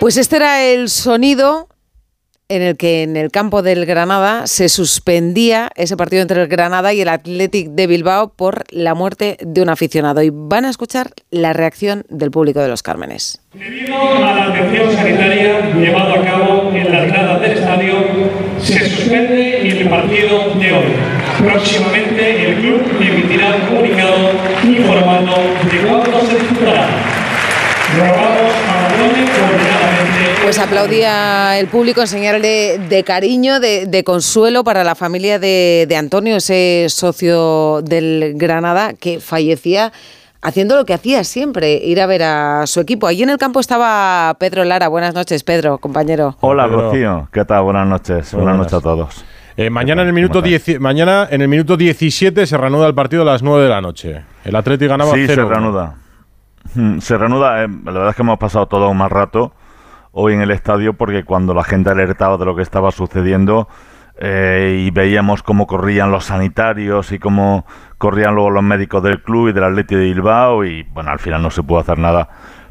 Pues este era el sonido en el que en el campo del Granada se suspendía ese partido entre el Granada y el Athletic de Bilbao por la muerte de un aficionado. Y van a escuchar la reacción del público de los Cármenes. Debido a la atención sanitaria llevada a cabo en las gradas del estadio, se suspende el partido de hoy. Próximamente el club emitirá un comunicado informando de cuándo se disputará. Pues aplaudía el público en señal de, de cariño, de, de consuelo para la familia de, de Antonio, ese socio del Granada que fallecía haciendo lo que hacía siempre, ir a ver a su equipo. Allí en el campo estaba Pedro Lara. Buenas noches, Pedro, compañero. Hola, Pedro. Rocío. ¿Qué tal? Buenas noches. Buenas buenas. noches a todos. Eh, mañana, en el minuto ¿Cómo estás? 10 mañana en el minuto 17 se reanuda el partido a las 9 de la noche. El Atlético ganaba Sí, 0. se reanuda. Mm, Se reanuda. eh, la verdad es que hemos pasado todo un mal rato hoy en el estadio porque cuando la gente alertaba de lo que estaba sucediendo eh, y veíamos cómo corrían los sanitarios y cómo corrían luego los médicos del club y del Atleti de Bilbao y bueno, al final no se pudo hacer nada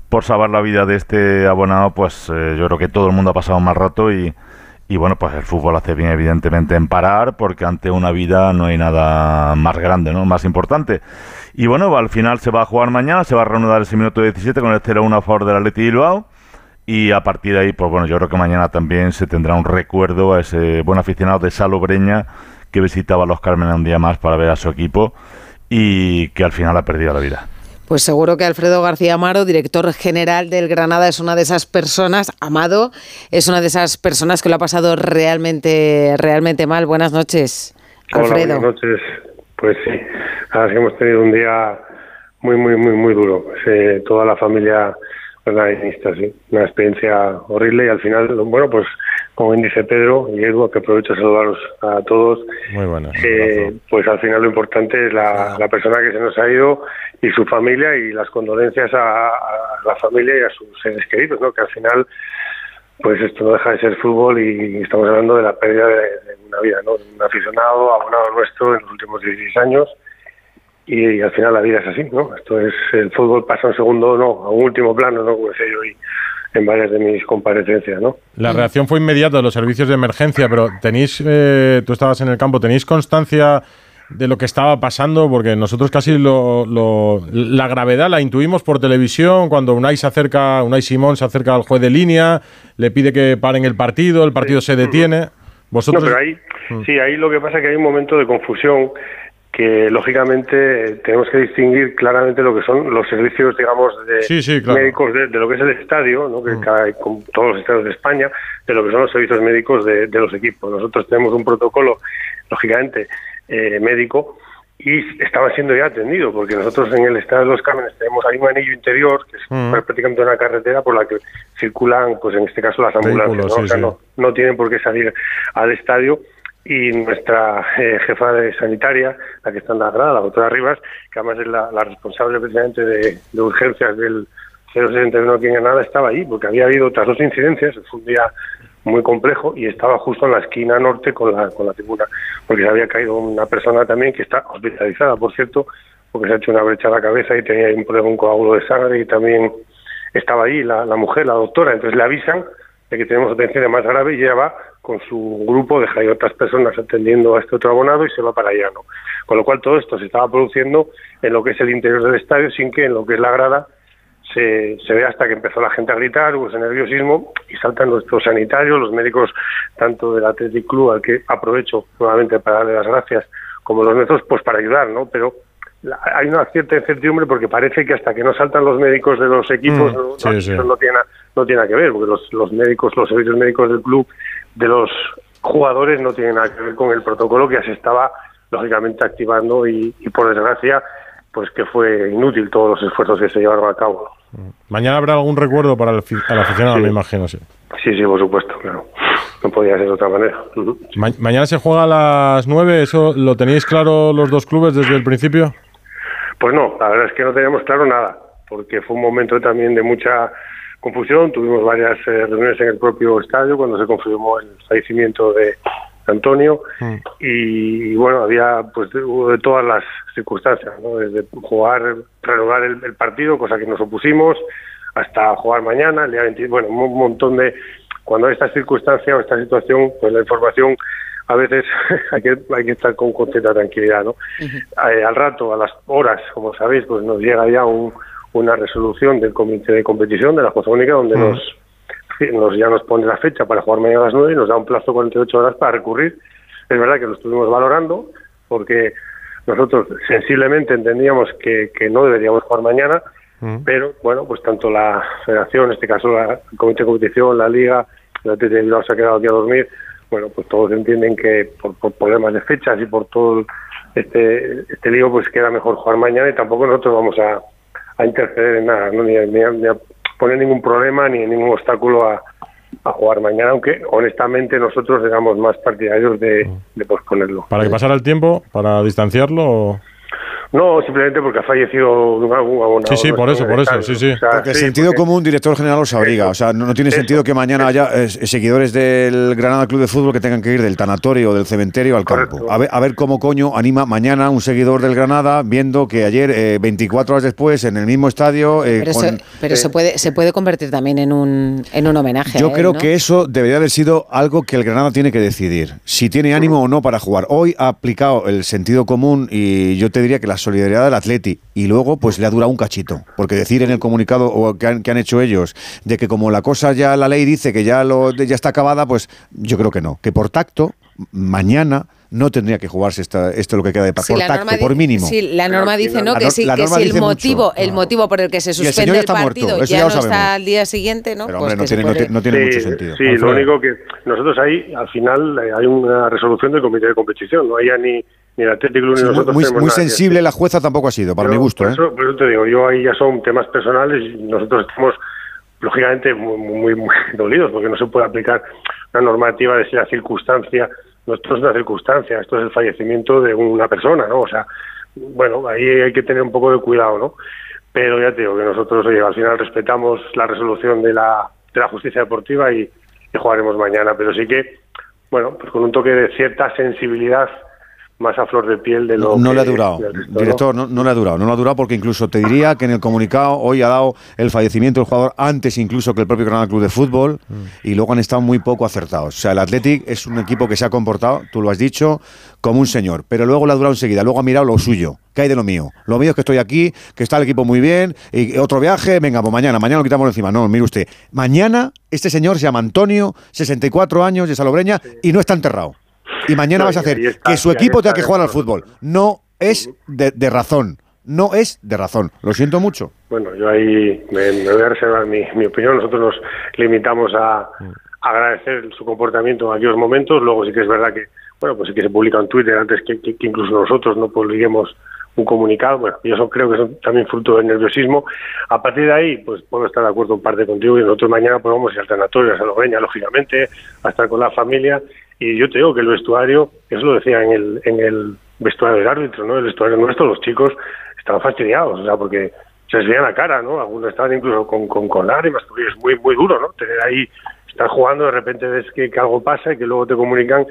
por salvar la vida de este abonado, pues eh, yo creo que todo el mundo ha pasado mal rato y, y bueno, pues el fútbol hace bien evidentemente en parar porque ante una vida no hay nada más grande, ¿no? Más importante. Y bueno, al final se va a jugar mañana, se va a reanudar ese minuto 17 con el 0-1 a favor del Atleti Bilbao. Y a partir de ahí, pues bueno, yo creo que mañana también se tendrá un recuerdo a ese buen aficionado de Salo Breña que visitaba a los Carmen un día más para ver a su equipo y que al final ha perdido la vida. Pues seguro que Alfredo García Amaro, director general del Granada, es una de esas personas, Amado, es una de esas personas que lo ha pasado realmente, realmente mal. Buenas noches, Alfredo. Hola, buenas noches. Pues sí, la verdad es que hemos tenido un día muy, muy, muy, muy duro. Pues, eh, toda la familia sí. Una experiencia horrible y al final, bueno, pues como bien dice Pedro y Edu, que aprovecho a saludaros a todos. Muy buenas. Eh, pues al final lo importante es la, la persona que se nos ha ido y su familia y las condolencias a, a la familia y a sus seres queridos, ¿no? Que al final, pues esto no deja de ser fútbol y estamos hablando de la pérdida de, de una vida, ¿no? De un aficionado, abonado nuestro en los últimos 16 años y, al final la vida es así, ¿no? Esto es, el fútbol pasa a un segundo, no, a un último plano, ¿no? Como decía yo hoy en varias de mis comparecencias, ¿no? La reacción fue inmediata de los servicios de emergencia, pero tenéis, eh, tú estabas en el campo, ¿tenéis constancia de lo que estaba pasando? Porque nosotros casi lo, lo- la gravedad la intuimos por televisión cuando Unai se acerca, Unai Simón se acerca al juez de línea, le pide que paren el partido, el partido se detiene. No, Vosotros, pero ahí, sí, ahí lo que pasa es que hay un momento de confusión que lógicamente tenemos que distinguir claramente lo que son los servicios, digamos, de Sí, sí, claro. médicos de, de lo que es el estadio, ¿no? que cada, con todos los estadios de España, de lo que son los servicios médicos de, de los equipos. Nosotros tenemos un protocolo, lógicamente, eh, médico y estaba siendo ya atendido, porque nosotros en el estadio de los Cármenes tenemos ahí un anillo interior, que es Mm. prácticamente una carretera por la que circulan, pues en este caso, las ambulancias. ¿no? sí, O sea, sí. no, no tienen por qué salir al estadio y nuestra eh, jefa de sanitaria, la que está en la grada, la doctora Rivas, que además es la, responsable precisamente de, de urgencias del 061 aquí en Granada, estaba ahí porque había habido otras dos incidencias, fue un día muy complejo y estaba justo en la esquina norte con la, con la tribuna, porque se había caído una persona también que está hospitalizada, por cierto, porque se ha hecho una brecha a la cabeza y tenía un problema, un coágulo de sangre y también estaba ahí la, mujer, la doctora, entonces le avisan de que tenemos atención más grave y ella va con su grupo, deja ahí otras personas atendiendo a este otro abonado y se va para allá, ¿no? Con lo cual todo esto se estaba produciendo en lo que es el interior del estadio sin que en lo que es la grada se, se ve hasta que empezó la gente a gritar, hubo ese nerviosismo y saltan nuestros sanitarios, los médicos tanto del Athletic Club, al que aprovecho nuevamente para darle las gracias, como los nuestros, pues para ayudar, ¿no? Pero la- hay una cierta incertidumbre porque parece que hasta que no saltan los médicos de los equipos, Mm, no, sí, no- sí. eso no tiene, no tiene nada que ver, porque los, los médicos, los servicios médicos del club, de los jugadores, no tienen nada que ver con el protocolo que ya se estaba, lógicamente, activando y, y por desgracia, pues que fue inútil todos los esfuerzos que se llevaron a cabo. mañana habrá algún recuerdo para el, al aficionado, Sí. me imagino, sí. Sí, sí, por supuesto, claro. No podía ser de otra manera. Ma- mañana se juega a las 9, ¿eso lo tenéis claro los dos clubes desde el principio? Pues no, la verdad es que no teníamos claro nada, porque fue un momento también de mucha confusión. Tuvimos varias eh, reuniones en el propio estadio cuando se confirmó el fallecimiento de Antonio y, bueno, había pues de, de todas las circunstancias, ¿no? desde jugar, renovar el, el partido, cosa que nos opusimos, hasta jugar mañana, el día 20, bueno, un montón de... Cuando hay esta circunstancia o esta situación, pues la información a veces hay que, hay que estar con completa tranquilidad, ¿no? Eh, al rato, a las horas, como sabéis, pues nos llega ya una resolución del comité de competición de la Jueza Única donde nos, nos ya nos pone la fecha para jugar mañana a las 9 y nos da un plazo de 48 horas para recurrir. Es verdad que lo estuvimos valorando porque nosotros sensiblemente entendíamos que, que no deberíamos jugar mañana, pero bueno, pues tanto la federación, en este caso la, el comité de competición, la liga, la TT se ha quedado aquí a dormir, bueno, pues todos entienden que por, problemas de fechas y por todo este, este lío, pues queda mejor jugar mañana y tampoco nosotros vamos a, interceder en nada, ¿no? ni, a, poner ningún problema ni ningún obstáculo a, a jugar mañana, aunque honestamente nosotros éramos más partidarios de, de posponerlo. ¿Para que pasara el tiempo? ¿Para distanciarlo? O... No, simplemente porque ha fallecido. Sí, sí, por eso, por eso, sí, sí. porque el sentido común, director general, os abriga. O sea, no, tiene sentido que mañana haya eh, seguidores del Granada Club de Fútbol que tengan que ir del tanatorio o del cementerio al campo. A ver, a ver cómo coño anima mañana un seguidor del Granada viendo que ayer, 24 eh, horas después, en el mismo estadio... Eh, pero, se, puede, se puede convertir también en un, en un homenaje. Yo creo que eso debería haber sido algo que el Granada tiene que decidir. Si tiene ánimo o no para jugar. Hoy ha aplicado el sentido común y yo te diría que la solidaridad del Atleti. Y luego pues le ha durado un cachito, porque decir en el comunicado o que han, que han hecho ellos de que como la cosa ya la ley dice que ya lo ya está acabada, pues yo creo que no, que por tacto mañana no tendría que jugarse esta, esto lo que queda de por tacto, por mínimo. Sí, la norma dice no que, sí, que si el motivo, el motivo por el que se suspende el, partido ya, no está al día siguiente, ¿no? Pero, pues no, tiene, no, tiene, mucho sentido. Sí, lo único que nosotros ahí al final hay una resolución del comité de competición, no hay ni ni el Atlético ni nosotros muy, muy sensible la jueza tampoco ha sido, para mi gusto. Por, ¿eh? eso, por eso te digo, yo ahí ya son temas personales y nosotros estamos lógicamente muy, muy, dolidos porque no se puede aplicar una normativa de la circunstancia, no esto es una circunstancia, esto es el fallecimiento de una persona, ¿no? O sea, bueno, ahí hay que tener un poco de cuidado, ¿no? Pero ya te digo que nosotros oye, al final respetamos la resolución de la, de la justicia deportiva y, y jugaremos mañana, pero sí que, bueno, pues con un toque de cierta sensibilidad más a flor de piel de lo no, le ha durado director ¿no? no, le ha durado no le ha durado porque incluso te diría que en el comunicado hoy ha dado el fallecimiento del jugador antes incluso que el propio Granada Club de Fútbol mm. y luego han estado muy poco acertados o sea el Athletic es un equipo que se ha comportado tú lo has dicho como un señor pero luego le ha durado enseguida luego ha mirado lo suyo ¿Qué hay de lo mío? Lo mío es que estoy aquí, que está el equipo muy bien, y otro viaje, venga, pues mañana, mañana lo quitamos encima. No, mire usted, mañana este señor se llama Antonio, 64 años, de Salobreña, y no está enterrado y mañana vas a hacer que su equipo tenga que jugar al fútbol. No es de, razón. No es de razón. Lo siento mucho. Bueno, yo ahí me, voy a reservar mi, opinión. Nosotros nos limitamos a, agradecer su comportamiento en aquellos momentos. Luego sí que es verdad que, bueno, pues sí que se publica en Twitter antes que, incluso nosotros no publiquemos un comunicado. Bueno, yo eso creo que es también fruto del nerviosismo. A partir de ahí, pues puedo estar de acuerdo en parte contigo y nosotros mañana podemos ir al a Salobreña, lógicamente, a estar con la familia y yo te digo que el vestuario, eso lo decía en el, en el vestuario del árbitro, ¿no? El vestuario nuestro, los chicos estaban fastidiados, o sea, porque se les veía la cara, ¿no? Algunos estaban incluso con, con, con lágrimas, porque es muy, muy duro, ¿no? Tener ahí, estar jugando, de repente ves que, algo pasa y que luego te comunican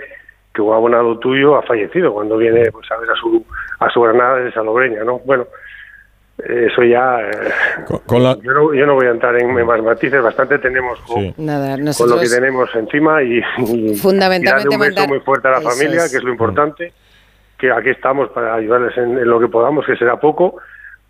que un abonado tuyo ha fallecido cuando viene pues, a ver a su, a su granada de Salobreña, ¿no? Bueno, eso ya eh, yo, no, yo, no, voy a entrar en, más matices. Bastante tenemos con, lo que tenemos encima y, fundamentalmente un beso muy fuerte a la familia que es lo importante que aquí estamos para ayudarles en, lo que podamos que será poco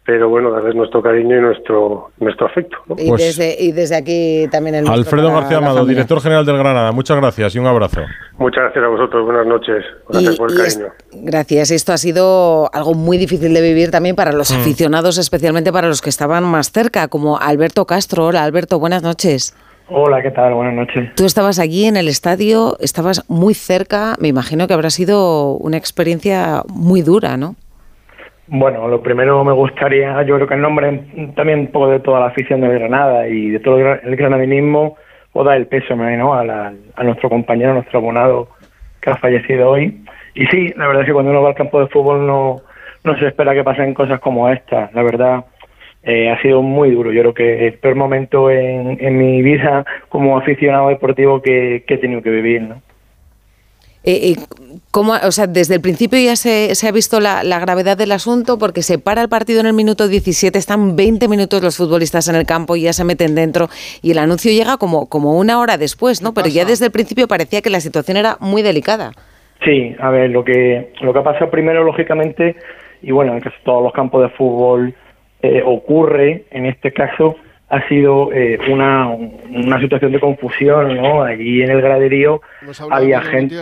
pero bueno, darles nuestro cariño y nuestro nuestro afecto. Y, pues desde, y desde aquí también el Alfredo García Amado, director general del Granada, muchas gracias y un abrazo. Muchas gracias a vosotros, buenas noches, gracias por el cariño. gracias, esto ha sido algo muy difícil de vivir también para los mm. aficionados, especialmente para los que estaban más cerca, como Alberto Castro. Hola Alberto, buenas noches. Hola, ¿qué tal? Buenas noches. Tú estabas allí en el estadio, estabas muy cerca, me imagino que habrá sido una experiencia muy dura, ¿no? Bueno, lo primero me gustaría, yo creo que el nombre también un poco de toda la afición de Granada y de todo el granadinismo, o da el peso ¿no? a, nuestro compañero, a nuestro abonado que ha fallecido hoy. Y sí, la verdad es que cuando uno va al campo de fútbol no, no se espera que pasen cosas como estas. La verdad, eh, ha sido muy duro. Yo creo que el peor momento en, en mi vida como aficionado deportivo que, que he tenido que vivir. ¿no? Eh, ¿cómo, o sea, desde el principio ya se, ha visto la, gravedad del asunto porque se para el partido en el minuto 17, están 20 minutos los futbolistas en el campo y ya se meten dentro y el anuncio llega como, como una hora después, ¿no? Pero ya desde el principio parecía que la situación era muy delicada. Sí, a ver, lo que, lo que ha pasado primero, lógicamente, y bueno, en casi todos los campos de fútbol eh, ocurre, en este caso, ha sido eh, una, una situación de confusión, ¿no? Allí en el graderío había gente...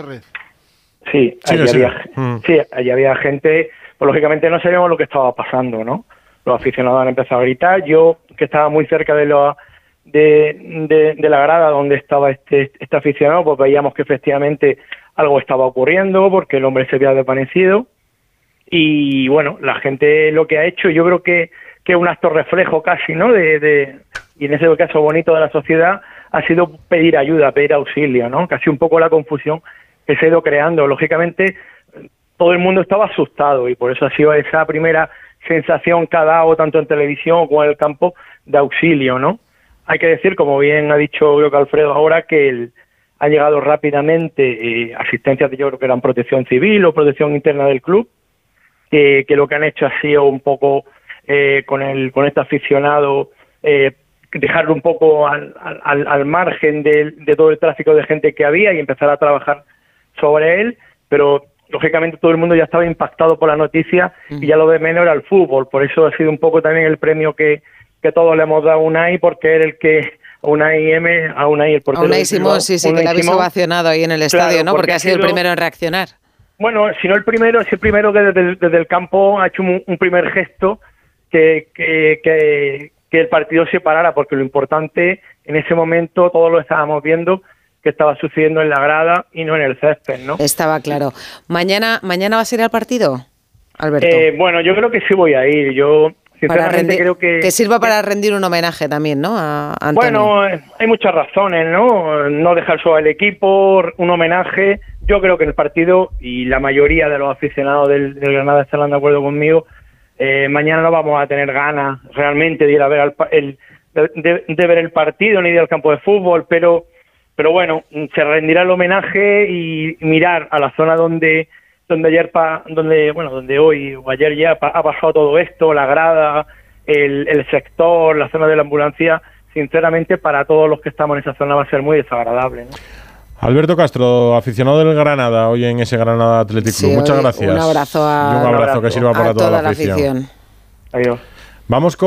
Sí, allí, había, mm. sí, allí había gente, pues lógicamente no sabíamos lo que estaba pasando, ¿no? Los aficionados han empezado a gritar, yo que estaba muy cerca de la, de, de, la grada donde estaba este, este aficionado, pues veíamos que efectivamente algo estaba ocurriendo porque el hombre se había desvanecido y bueno, la gente lo que ha hecho, yo creo que que un acto reflejo casi, ¿no? De, y en ese caso bonito de la sociedad ha sido pedir ayuda, pedir auxilio, ¿no? Casi un poco la confusión que se ha ido creando. Lógicamente, todo el mundo estaba asustado y por eso ha sido esa primera sensación ha dado tanto en televisión como en el campo de auxilio, ¿no? Hay que decir, como bien ha dicho creo que Alfredo ahora, que el, ha llegado rápidamente eh, asistencias yo creo que eran protección civil o protección interna del club, que lo que han hecho ha sido un poco eh, con, el, con este aficionado, eh, dejarlo un poco al, al, margen de, todo el tráfico de gente que había y empezar a trabajar sobre él, pero lógicamente todo el mundo ya estaba impactado por la noticia y ya lo de menos era el fútbol, por eso ha sido un poco también el premio que, que todos le hemos dado a Unai, porque era el que Unai M, a Unai el portero. A Unai Simón, sí, sí, que la habéis ovacionado ahí en el estadio, ¿no? Porque, ha sido, el primero en reaccionar. Bueno, si no el primero, es el primero que desde, el campo ha hecho un primer gesto que, que, el partido se parara, porque lo importante en ese momento todos lo estábamos viendo que estaba sucediendo en la grada y no en el césped, ¿no? Estaba claro. ¿Mañana, mañana va a ser el partido, Alberto? Eh, bueno, yo creo que sí voy a ir. Yo sinceramente creo que... Que sirva para rendir un homenaje también, ¿no? A bueno, hay muchas razones, ¿no? No dejar solo al equipo, un homenaje. Yo creo que el partido, y la mayoría de los aficionados del, del Granada estarán de acuerdo conmigo, eh, mañana no vamos a tener ganas realmente de ir a ver el, de, ver el partido ni ir al campo de fútbol, pero pero bueno, se rendirá el homenaje y mirar a la zona donde donde ayer pa, donde bueno donde hoy o ayer ya ha pasado todo esto, la grada, el, el sector, la zona de la ambulancia, sinceramente para todos los que estamos en esa zona va a ser muy desagradable. Alberto Castro, aficionado del Granada, hoy en ese Granada Atlético. Muchas gracias. Un abrazo a, y un abrazo que sirva para toda, la afición. Adiós. Vamos con